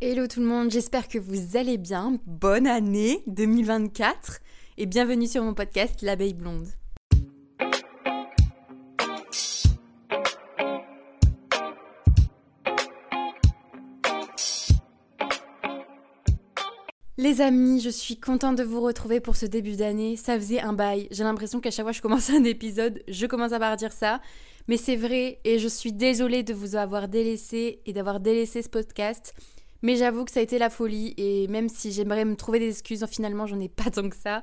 Hello tout le monde, j'espère que vous allez bien. Bonne année 2024 et bienvenue sur mon podcast L'abeille blonde. Les amis, je suis contente de vous retrouver pour ce début d'année. Ça faisait un bail. J'ai l'impression qu'à chaque fois que je commence un épisode, je commence à dire ça. Mais c'est vrai et je suis désolée de vous avoir délaissé et d'avoir délaissé ce podcast. Mais j'avoue que ça a été la folie et même si j'aimerais me trouver des excuses, finalement j'en ai pas tant que ça.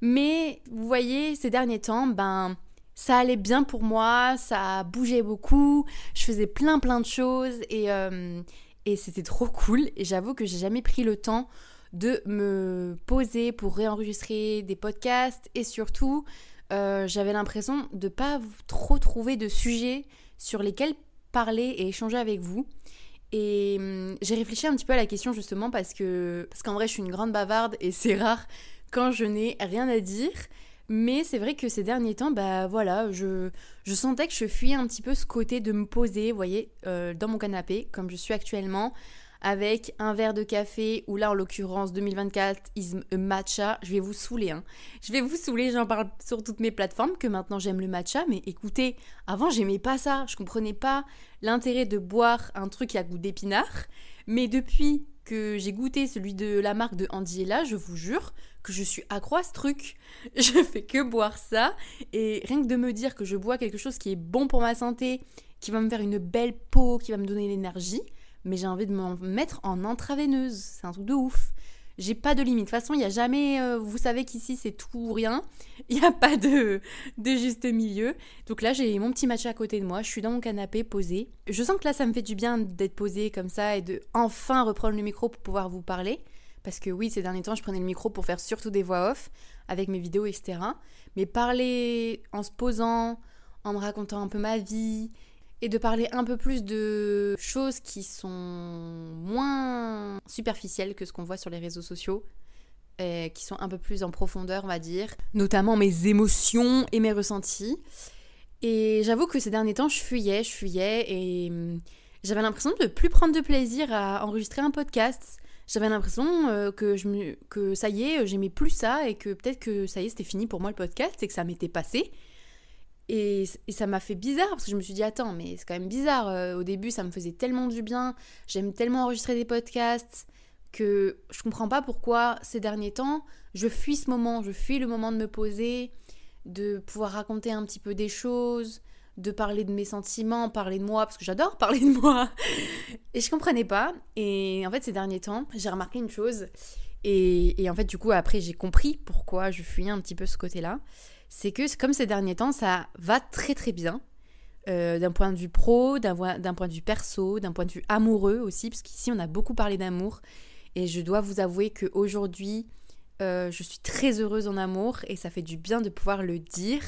Mais vous voyez, ces derniers temps, ben ça allait bien pour moi, ça bougeait beaucoup, je faisais plein plein de choses et, euh, et c'était trop cool. Et j'avoue que j'ai jamais pris le temps de me poser pour réenregistrer des podcasts et surtout euh, j'avais l'impression de pas trop trouver de sujets sur lesquels parler et échanger avec vous. Et hum, j'ai réfléchi un petit peu à la question justement parce que parce qu'en vrai je suis une grande bavarde et c'est rare quand je n'ai rien à dire. Mais c'est vrai que ces derniers temps, bah voilà, je, je sentais que je fuyais un petit peu ce côté de me poser, vous voyez, euh, dans mon canapé, comme je suis actuellement, avec un verre de café, ou là en l'occurrence 2024 is a matcha. Je vais vous saouler, hein. Je vais vous saouler, j'en parle sur toutes mes plateformes que maintenant j'aime le matcha, mais écoutez, avant j'aimais pas ça, je comprenais pas l'intérêt de boire un truc a goût d'épinard, mais depuis que j'ai goûté celui de la marque de Andiela, je vous jure que je suis accro à ce truc. Je fais que boire ça et rien que de me dire que je bois quelque chose qui est bon pour ma santé, qui va me faire une belle peau, qui va me donner l'énergie, mais j'ai envie de m'en mettre en intraveineuse. C'est un truc de ouf. J'ai pas de limite. De toute façon, il n'y a jamais. Euh, vous savez qu'ici, c'est tout ou rien. Il n'y a pas de, de juste milieu. Donc là, j'ai mon petit match à côté de moi. Je suis dans mon canapé, posée. Je sens que là, ça me fait du bien d'être posée comme ça et de enfin reprendre le micro pour pouvoir vous parler. Parce que oui, ces derniers temps, je prenais le micro pour faire surtout des voix off avec mes vidéos, etc. Mais parler en se posant, en me racontant un peu ma vie et de parler un peu plus de choses qui sont moins superficielles que ce qu'on voit sur les réseaux sociaux, et qui sont un peu plus en profondeur, on va dire, notamment mes émotions et mes ressentis. Et j'avoue que ces derniers temps, je fuyais, je fuyais, et hum, j'avais l'impression de plus prendre de plaisir à enregistrer un podcast. J'avais l'impression euh, que, que ça y est, j'aimais plus ça, et que peut-être que ça y est, c'était fini pour moi le podcast, et que ça m'était passé. Et, ça m'a fait bizarre parce que je me suis dit attends mais c'est quand même bizarre euh, au début ça me faisait tellement du bien j'aime tellement enregistrer des podcasts que je comprends pas pourquoi ces derniers temps je fuis ce moment je fuis le moment de me poser de pouvoir raconter un petit peu des choses de parler de mes sentiments parler de moi parce que j'adore parler de moi. Et je comprenais pas et en fait ces derniers temps j'ai remarqué une chose et, en fait du coup après j'ai compris pourquoi je fuyais un petit peu ce côté là c'est que comme ces derniers temps, ça va très très bien. Euh, d'un point de vue pro, d'un point de vue perso, d'un point de vue amoureux aussi, parce qu'ici on a beaucoup parlé d'amour. Et je dois vous avouer qu'aujourd'hui, euh, je suis très heureuse en amour et ça fait du bien de pouvoir le dire.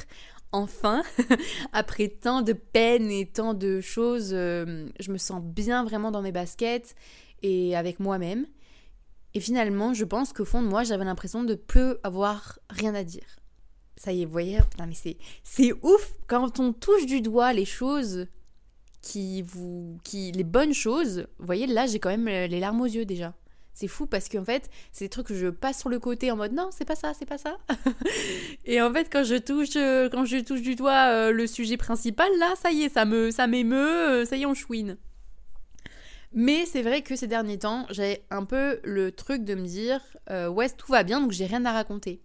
Enfin, après tant de peine et tant de choses, euh, je me sens bien vraiment dans mes baskets et avec moi-même. Et finalement, je pense qu'au fond de moi, j'avais l'impression de peu avoir rien à dire ça y est, vous voyez, mais c'est, c'est ouf quand on touche du doigt les choses qui vous. qui les bonnes choses, vous voyez, là j'ai quand même les larmes aux yeux déjà. C'est fou parce qu'en fait, c'est des trucs que je passe sur le côté en mode non, c'est pas ça, c'est pas ça. et en fait, quand je touche, euh, quand je touche du doigt euh, le sujet principal, là, ça y est, ça me, ça m'émeut, euh, ça y est, on chouine. Mais c'est vrai que ces derniers temps, j'ai un peu le truc de me dire, ouais, tout va bien, donc j'ai rien à raconter.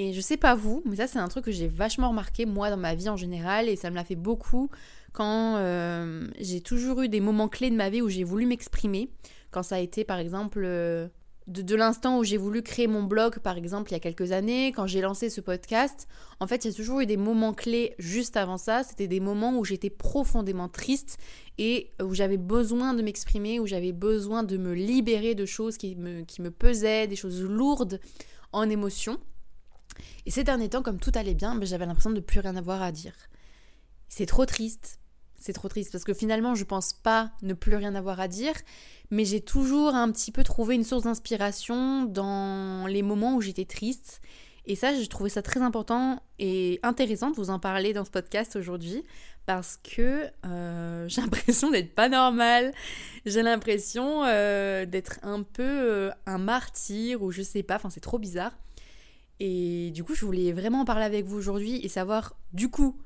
Et je sais pas vous, mais ça c'est un truc que j'ai vachement remarqué moi dans ma vie en général et ça me l'a fait beaucoup quand euh, j'ai toujours eu des moments clés de ma vie où j'ai voulu m'exprimer. Quand ça a été par exemple euh, de, l'instant où j'ai voulu créer mon blog par exemple il y a quelques années, quand j'ai lancé ce podcast, en fait il y a toujours eu des moments clés juste avant ça. C'était des moments où j'étais profondément triste et où j'avais besoin de m'exprimer, où j'avais besoin de me libérer de choses qui me, qui me pesaient, des choses lourdes en émotion. Et ces derniers temps, comme tout allait bien, ben, j'avais l'impression de plus rien avoir à dire. C'est trop triste. C'est trop triste parce que finalement, je pense pas ne plus rien avoir à dire, mais j'ai toujours un petit peu trouvé une source d'inspiration dans les moments où j'étais triste. Et ça, j'ai trouvé ça très important et intéressant de vous en parler dans ce podcast aujourd'hui parce que euh, j'ai l'impression d'être pas normale. J'ai l'impression euh, d'être un peu euh, un martyr ou je sais pas, enfin c'est trop bizarre. Et du coup, je voulais vraiment en parler avec vous aujourd'hui et savoir du coup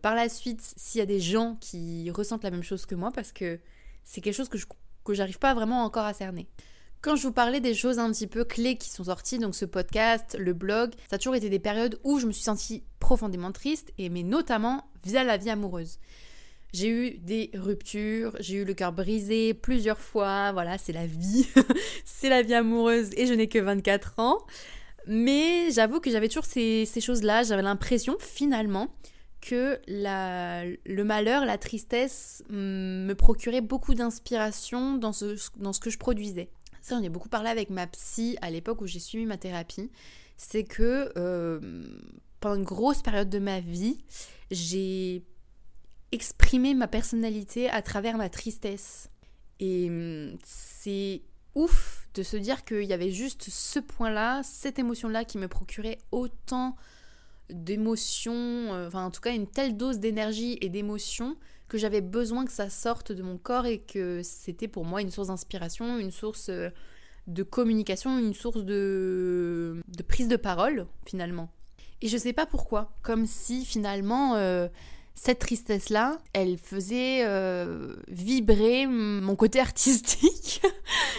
par la suite s'il y a des gens qui ressentent la même chose que moi parce que c'est quelque chose que je que j'arrive pas vraiment encore à cerner. Quand je vous parlais des choses un petit peu clés qui sont sorties, donc ce podcast, le blog, ça a toujours été des périodes où je me suis sentie profondément triste, et mais notamment via la vie amoureuse. J'ai eu des ruptures, j'ai eu le cœur brisé plusieurs fois, voilà, c'est la vie, c'est la vie amoureuse et je n'ai que 24 ans. Mais j'avoue que j'avais toujours ces, choses-là, j'avais l'impression finalement que le malheur, la tristesse me procurait beaucoup d'inspiration dans ce, que je produisais. Ça, on a beaucoup parlé avec ma psy à l'époque où j'ai suivi ma thérapie. C'est que euh, pendant une grosse période de ma vie, j'ai exprimé ma personnalité à travers ma tristesse. Et hum, c'est ouf de se dire qu'il y avait juste ce point-là, cette émotion-là qui me procurait autant d'émotions, euh, enfin en tout cas une telle dose d'énergie et d'émotion que j'avais besoin que ça sorte de mon corps et que c'était pour moi une source d'inspiration, une source euh, de communication, une source de, prise de parole finalement. Et je sais pas pourquoi, comme si finalement euh, cette tristesse-là, elle faisait vibrer mon côté artistique.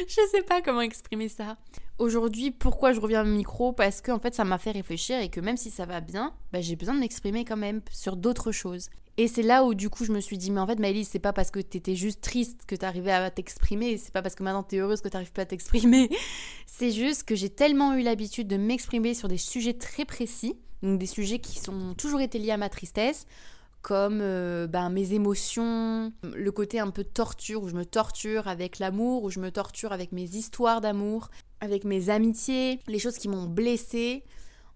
je sais pas comment exprimer ça. Aujourd'hui, pourquoi je reviens au micro? Parce que en fait, ça m'a fait réfléchir et que même si ça va bien, bah, j'ai besoin de m'exprimer quand même sur d'autres choses. Et c'est là où du coup je me suis dit, mais en fait Maëlys, c'est pas parce que t'étais juste triste que t'arrivais à t'exprimer, c'est pas parce que maintenant t'es heureuse que t'arrives pas à t'exprimer. c'est juste que j'ai tellement eu l'habitude de m'exprimer sur des sujets très précis, donc des sujets qui sont toujours été liés à ma tristesse, comme euh, ben, mes émotions, le côté un peu torture, où je me torture avec l'amour, où je me torture avec mes histoires d'amour, avec mes amitiés, les choses qui m'ont blessée.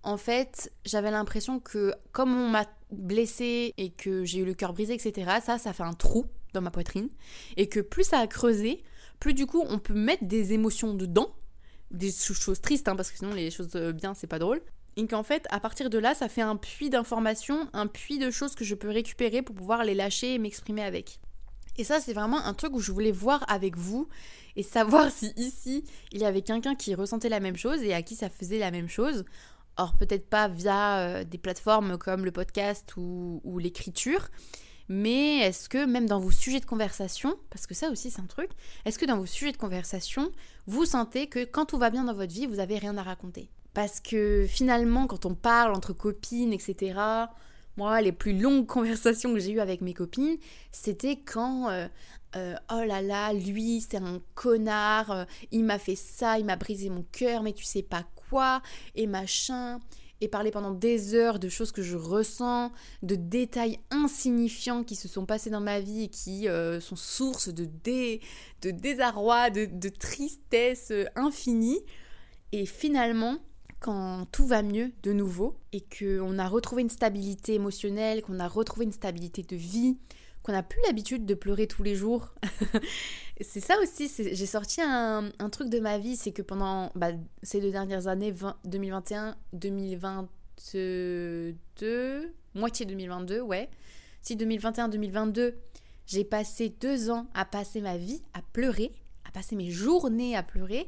En fait, j'avais l'impression que comme on m'a blessée et que j'ai eu le cœur brisé, etc., ça, ça fait un trou dans ma poitrine. Et que plus ça a creusé, plus du coup on peut mettre des émotions dedans, des choses tristes, hein, parce que sinon les choses euh, bien, c'est pas drôle. Et qu'en fait, à partir de là, ça fait un puits d'informations, un puits de choses que je peux récupérer pour pouvoir les lâcher et m'exprimer avec. Et ça, c'est vraiment un truc où je voulais voir avec vous et savoir si ici, il y avait quelqu'un qui ressentait la même chose et à qui ça faisait la même chose. Or, peut-être pas via euh, des plateformes comme le podcast ou, ou l'écriture, mais est-ce que même dans vos sujets de conversation, parce que ça aussi c'est un truc, est-ce que dans vos sujets de conversation, vous sentez que quand tout va bien dans votre vie, vous avez rien à raconter? Parce que finalement, quand on parle entre copines, etc., moi, les plus longues conversations que j'ai eues avec mes copines, c'était quand euh, euh, oh là là, lui, c'est un connard, euh, il m'a fait ça, il m'a brisé mon cœur, mais tu sais pas quoi, et machin. Et parler pendant des heures de choses que je ressens, de détails insignifiants qui se sont passés dans ma vie et qui sont source de, de désarroi, de tristesse infinie. Et finalement, quand tout va mieux de nouveau et qu'on a retrouvé une stabilité émotionnelle, qu'on a retrouvé une stabilité de vie, qu'on n'a plus l'habitude de pleurer tous les jours. c'est ça aussi, j'ai sorti un, truc de ma vie, c'est que pendant bah, ces deux dernières années, 2021, 2022, moitié 2022, ouais, si 2021-2022, j'ai passé deux ans à passer ma vie à pleurer, à passer mes journées à pleurer,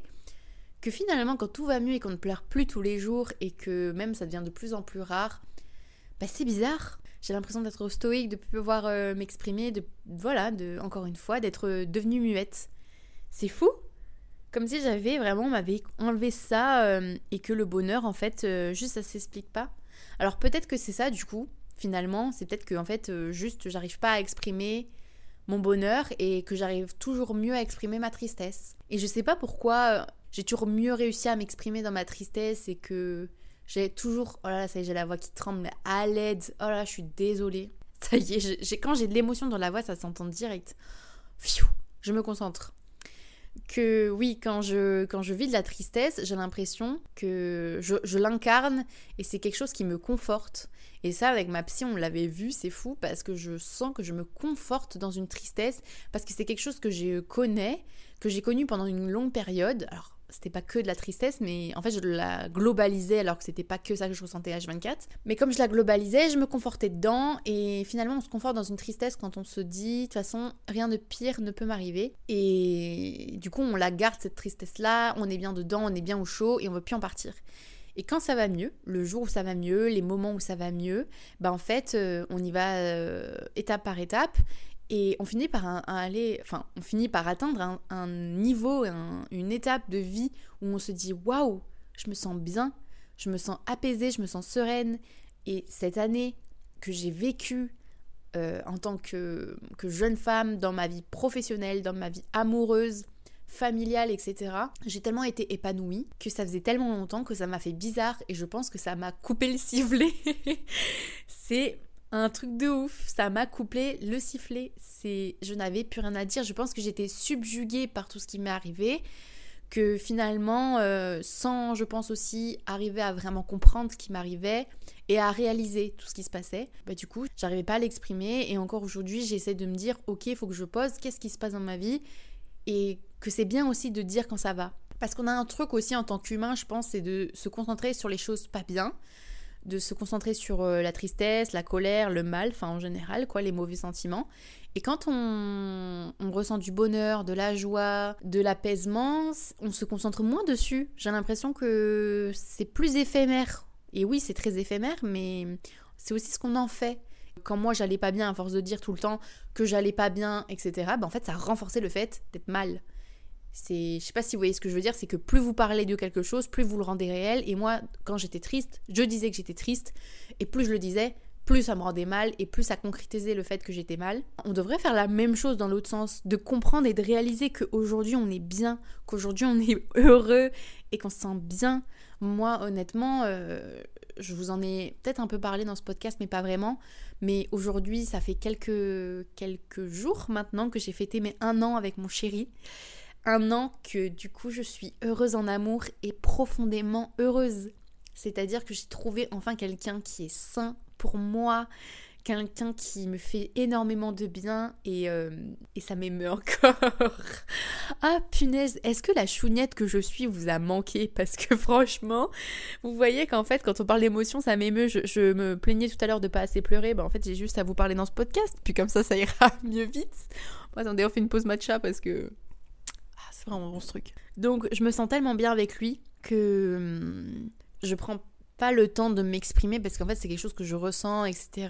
que finalement quand tout va mieux et qu'on ne pleure plus tous les jours et que même ça devient de plus en plus rare, bah c'est bizarre. J'ai l'impression d'être stoïque, de pouvoir euh, m'exprimer, de voilà, de encore une fois d'être euh, devenue muette. C'est fou. Comme si j'avais vraiment m'avait enlevé ça euh, et que le bonheur en fait juste ça s'explique pas. Alors peut-être que c'est ça du coup. Finalement, c'est peut-être que en fait juste j'arrive pas à exprimer mon bonheur et que j'arrive toujours mieux à exprimer ma tristesse. Et je sais pas pourquoi j'ai toujours mieux réussi à m'exprimer dans ma tristesse et que j'ai toujours. Oh là là, ça y est, j'ai la voix qui tremble à l'aide. Oh là je suis désolée. Ça y est, quand j'ai de l'émotion dans la voix, ça s'entend direct. Pfiou, je me concentre. Que oui, quand je, quand je vis de la tristesse, j'ai l'impression que je, je l'incarne et c'est quelque chose qui me conforte. Et ça, avec ma psy, on l'avait vu, c'est fou parce que je sens que je me conforte dans une tristesse parce que c'est quelque chose que je connais, que j'ai connu pendant une longue période. Alors, c'était pas que de la tristesse, mais en fait, je la globalisais alors que c'était pas que ça que je ressentais H24. Mais comme je la globalisais, je me confortais dedans et finalement, on se conforte dans une tristesse quand on se dit, de toute façon, rien de pire ne peut m'arriver. Et du coup, on la garde cette tristesse-là, on est bien dedans, on est bien au chaud et on veut plus en partir. Et quand ça va mieux, le jour où ça va mieux, les moments où ça va mieux, bah en fait, euh, on y va euh, étape par étape et on finit par aller, enfin, on finit par atteindre un, niveau, une étape de vie où on se dit waouh, je me sens bien, je me sens apaisée, je me sens sereine. Et cette année que j'ai vécue euh, en tant que, que, jeune femme, dans ma vie professionnelle, dans ma vie amoureuse, familiale, etc., j'ai tellement été épanouie que ça faisait tellement longtemps que ça m'a fait bizarre et je pense que ça m'a coupé le sifflet. C'est un truc de ouf. Ça m'a couplé le sifflet. C'est, je n'avais plus rien à dire. Je pense que j'étais subjuguée par tout ce qui m'est arrivé. Que finalement, euh, sans, je pense aussi, arriver à vraiment comprendre ce qui m'arrivait et à réaliser tout ce qui se passait, bah du coup, j'arrivais pas à l'exprimer. Et encore aujourd'hui, j'essaie de me dire, ok, il faut que je pose, qu'est-ce qui se passe dans ma vie? Et que c'est bien aussi de dire quand ça va. Parce qu'on a un truc aussi en tant qu'humain, je pense, c'est de se concentrer sur les choses pas bien de se concentrer sur euh, la tristesse, la colère, le mal, enfin en général, quoi, les mauvais sentiments. Et quand on, ressent du bonheur, de la joie, de l'apaisement, on se concentre moins dessus. J'ai l'impression que c'est plus éphémère. Et oui, c'est très éphémère, mais c'est aussi ce qu'on en fait. Quand moi j'allais pas bien, à force de dire tout le temps que j'allais pas bien, etc., ben en fait ça renforçait le fait d'être mal. C'est, je sais pas si vous voyez ce que je veux dire, c'est que plus vous parlez de quelque chose, plus vous le rendez réel. Et moi, quand j'étais triste, je disais que j'étais triste, et plus je le disais, plus ça me rendait mal, et plus ça concrétisait le fait que j'étais mal. On devrait faire la même chose dans l'autre sens, de comprendre et de réaliser qu'aujourd'hui on est bien, qu'aujourd'hui on est heureux, et qu'on se sent bien. Moi, honnêtement, euh, je vous en ai peut-être un peu parlé dans ce podcast, mais pas vraiment. Mais aujourd'hui, ça fait quelques, quelques jours maintenant que j'ai fêté mes un an avec mon chéri un an que du coup je suis heureuse en amour et profondément heureuse. C'est-à-dire que j'ai trouvé enfin quelqu'un qui est sain pour moi, quelqu'un qui me fait énormément de bien et, euh, et ça m'émeut encore. ah punaise, est-ce que la chounette que je suis vous a manqué? Parce que franchement, vous voyez qu'en fait quand on parle d'émotion ça m'émeut. Je, me plaignais tout à l'heure de pas assez pleurer, bah en fait j'ai juste à vous parler dans ce podcast, puis comme ça ça ira mieux vite. Attendez, on fait une pause matcha parce que vraiment bon ce truc. Donc je me sens tellement bien avec lui que hum, je prends pas le temps de m'exprimer parce qu'en fait c'est quelque chose que je ressens, etc.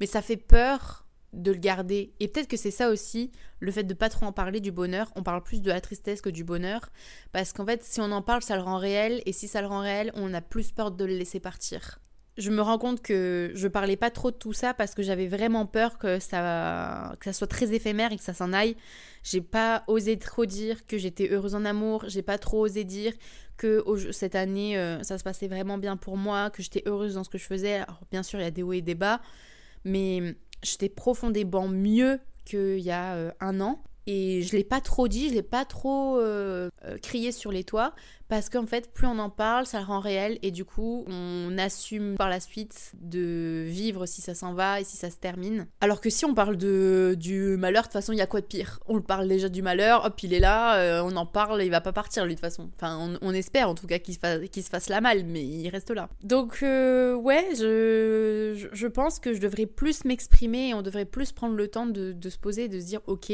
Mais ça fait peur de le garder. Et peut-être que c'est ça aussi, le fait de pas trop en parler du bonheur. On parle plus de la tristesse que du bonheur. Parce qu'en fait, si on en parle, ça le rend réel. Et si ça le rend réel, on a plus peur de le laisser partir je me rends compte que je parlais pas trop de tout ça parce que j'avais vraiment peur que ça, que ça soit très éphémère et que ça s'en aille. J'ai pas osé trop dire que j'étais heureuse en amour, j'ai pas trop osé dire que cette année euh, ça se passait vraiment bien pour moi, que j'étais heureuse dans ce que je faisais. Alors bien sûr, il y a des hauts et des bas, mais j'étais profondément mieux qu'il y a euh, un an. Et je l'ai pas trop dit, je l'ai pas trop euh, euh, crié sur les toits parce qu'en fait, plus on en parle, ça le rend réel et du coup, on assume par la suite de vivre si ça s'en va et si ça se termine. Alors que si on parle de, du malheur, de toute façon, il y a quoi de pire? On le parle déjà du malheur, hop, il est là, euh, on en parle, il va pas partir lui de toute façon. Enfin, on, espère en tout cas qu'il se, fasse, se fasse la mal, mais il reste là. Donc, ouais, je, je, pense que je devrais plus m'exprimer on devrait plus prendre le temps de, de se poser de se dire, ok,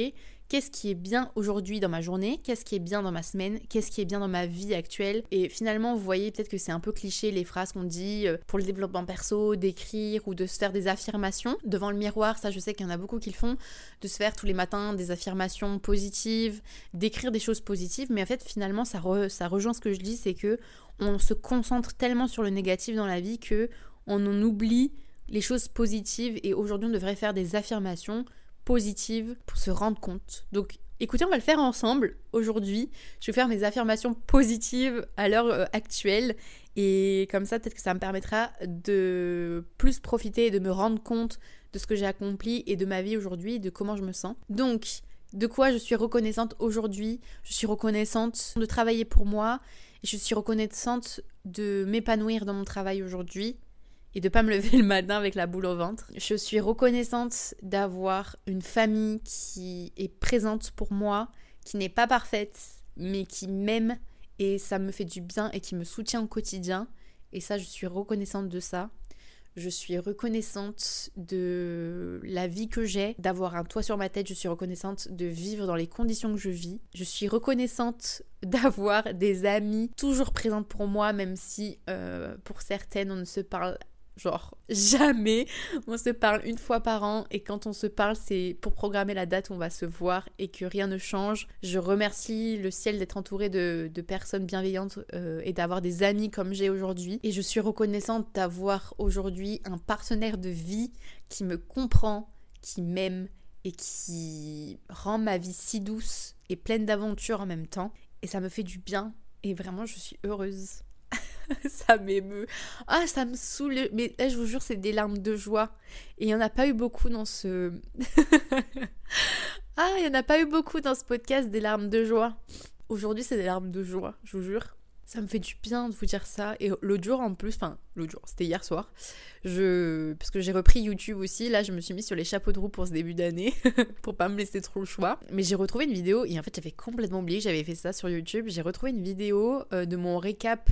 qu'est-ce qui est bien aujourd'hui dans ma journée, qu'est-ce qui est bien dans ma semaine, qu'est-ce qui est bien dans ma vie actuelle. Et finalement, vous voyez peut-être que c'est un peu cliché les phrases qu'on dit euh, pour le développement perso, d'écrire ou de se faire des affirmations devant le miroir. Ça, je sais qu'il y en a beaucoup qui le font, de se faire tous les matins des affirmations positives, d'écrire des choses positives. Mais en fait, finalement, ça, rejoint ce que je dis, c'est que on se concentre tellement sur le négatif dans la vie que on en oublie les choses positives et aujourd'hui on devrait faire des affirmations positive pour se rendre compte. Donc écoutez, on va le faire ensemble aujourd'hui. Je vais faire mes affirmations positives à l'heure euh, actuelle et comme ça peut-être que ça me permettra de plus profiter et de me rendre compte de ce que j'ai accompli et de ma vie aujourd'hui, de comment je me sens. Donc, de quoi je suis reconnaissante aujourd'hui? Je suis reconnaissante de travailler pour moi et je suis reconnaissante de m'épanouir dans mon travail aujourd'hui et de pas me lever le matin avec la boule au ventre. Je suis reconnaissante d'avoir une famille qui est présente pour moi, qui n'est pas parfaite, mais qui m'aime et ça me fait du bien et qui me soutient au quotidien. Et ça, je suis reconnaissante de ça. Je suis reconnaissante de la vie que j'ai, d'avoir un toit sur ma tête. Je suis reconnaissante de vivre dans les conditions que je vis. Je suis reconnaissante d'avoir des amis toujours présentes pour moi, même si euh, pour certaines on ne se parle Genre, jamais. On se parle une fois par an et quand on se parle, c'est pour programmer la date où on va se voir et que rien ne change. Je remercie le ciel d'être entouré de, personnes bienveillantes euh, et d'avoir des amis comme j'ai aujourd'hui. Et je suis reconnaissante d'avoir aujourd'hui un partenaire de vie qui me comprend, qui m'aime et qui rend ma vie si douce et pleine d'aventures en même temps. Et ça me fait du bien. Et vraiment, je suis heureuse. ça m'émeut. Ah, ça me saoule. Mais je vous jure, c'est des larmes de joie. Et il n'y en a pas eu beaucoup dans ce. ah, il n'y en a pas eu beaucoup dans ce podcast des larmes de joie. Aujourd'hui, c'est des larmes de joie, je vous jure. Ça me fait du bien de vous dire ça. Et l'autre jour en plus, enfin l'autre jour, c'était hier soir, parce que j'ai repris YouTube aussi, là je me suis mis sur les chapeaux de roue pour ce début d'année, pour pas me laisser trop le choix. Mais j'ai retrouvé une vidéo, et en fait j'avais complètement oublié que j'avais fait ça sur YouTube. J'ai retrouvé une vidéo euh, de mon récap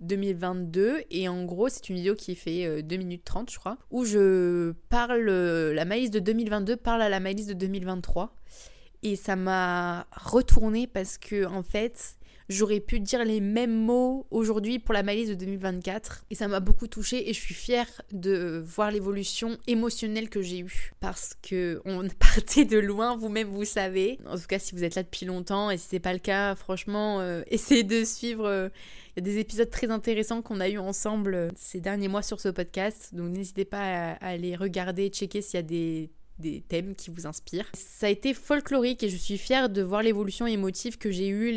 2022 et en gros c'est une vidéo qui fait 2 euh, minutes 30 je crois où je parle euh, la maïs de 2022 parle à la maïs de 2023 et ça m'a retourné parce que en fait j'aurais pu dire les mêmes mots aujourd'hui pour la malice de 2024. Et ça m'a beaucoup touchée et je suis fière de voir l'évolution émotionnelle que j'ai eue. Parce que on partait de loin, vous-même vous savez. En tout cas, si vous êtes là depuis longtemps et si c'est pas le cas, franchement, euh, essayez de suivre. Euh, il y a des épisodes très intéressants qu'on a eu ensemble euh, ces derniers mois sur ce podcast. Donc n'hésitez pas à, les regarder, checker s'il y a des des thèmes qui vous inspirent. Ça a été folklorique et je suis fière de voir l'évolution émotive que j'ai eue,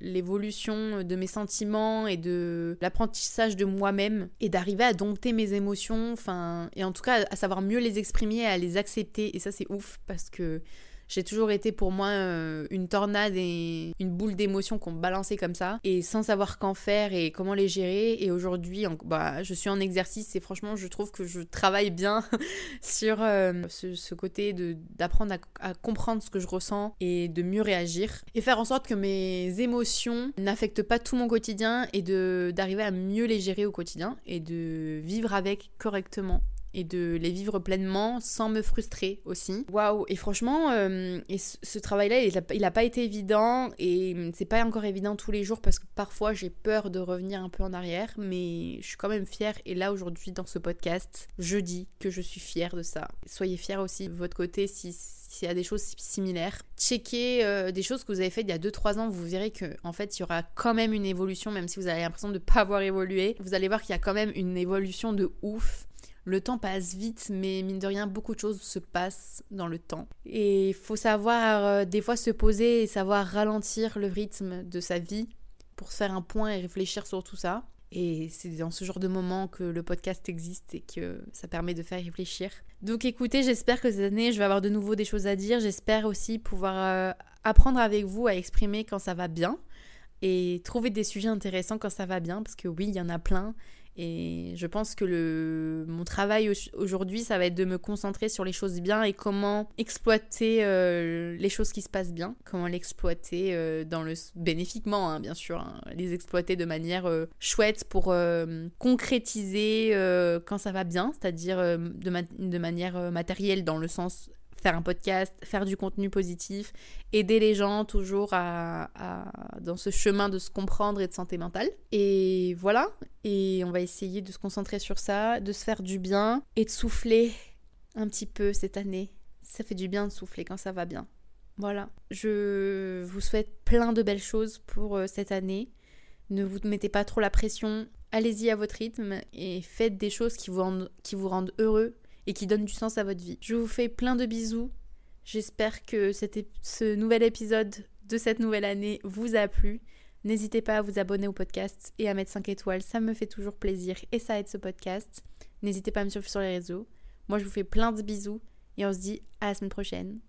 l'évolution de mes sentiments et de l'apprentissage de moi-même et d'arriver à dompter mes émotions, enfin, et en tout cas à savoir mieux les exprimer, à les accepter. Et ça, c'est ouf parce que j'ai toujours été pour moi euh, une tornade et une boule d'émotions qu'on balançait comme ça. Et sans savoir qu'en faire et comment les gérer. Et aujourd'hui, bah, je suis en exercice et franchement, je trouve que je travaille bien sur euh, ce, côté d'apprendre à, comprendre ce que je ressens et de mieux réagir. Et faire en sorte que mes émotions n'affectent pas tout mon quotidien et d'arriver à mieux les gérer au quotidien et de vivre avec correctement et de les vivre pleinement sans me frustrer aussi. Waouh Et franchement, euh, et ce, travail-là, il n'a pas été évident et c'est pas encore évident tous les jours parce que parfois j'ai peur de revenir un peu en arrière, mais je suis quand même fière. Et là aujourd'hui dans ce podcast, je dis que je suis fière de ça. Soyez fiers aussi de votre côté si s'il y a des choses similaires. Checkez euh, des choses que vous avez faites il y a 2-3 ans, vous verrez que en fait il y aura quand même une évolution, même si vous avez l'impression de ne pas avoir évolué. Vous allez voir qu'il y a quand même une évolution de ouf. Le temps passe vite, mais mine de rien, beaucoup de choses se passent dans le temps. Et il faut savoir euh, des fois se poser et savoir ralentir le rythme de sa vie pour se faire un point et réfléchir sur tout ça. Et c'est dans ce genre de moment que le podcast existe et que ça permet de faire réfléchir. Donc écoutez, j'espère que cette année, je vais avoir de nouveau des choses à dire. J'espère aussi pouvoir euh, apprendre avec vous à exprimer quand ça va bien et trouver des sujets intéressants quand ça va bien, parce que oui, il y en a plein. Et je pense que le, mon travail aujourd'hui, ça va être de me concentrer sur les choses bien et comment exploiter euh, les choses qui se passent bien, comment l'exploiter euh, dans le bénéfiquement, hein, bien sûr, hein, les exploiter de manière euh, chouette pour concrétiser quand ça va bien, c'est-à-dire de, de, manière matérielle dans le sens faire un podcast, faire du contenu positif, aider les gens toujours à, dans ce chemin de se comprendre et de santé mentale. Et voilà, et on va essayer de se concentrer sur ça, de se faire du bien et de souffler un petit peu cette année. Ça fait du bien de souffler quand ça va bien. Voilà, je vous souhaite plein de belles choses pour euh, cette année. Ne vous mettez pas trop la pression, allez-y à votre rythme et faites des choses qui vous qui vous rendent heureux et qui donne du sens à votre vie. Je vous fais plein de bisous. J'espère que ce nouvel épisode de cette nouvelle année vous a plu. N'hésitez pas à vous abonner au podcast et à mettre 5 étoiles, ça me fait toujours plaisir et ça aide ce podcast. N'hésitez pas à me suivre sur les réseaux. Moi je vous fais plein de bisous et on se dit à la semaine prochaine.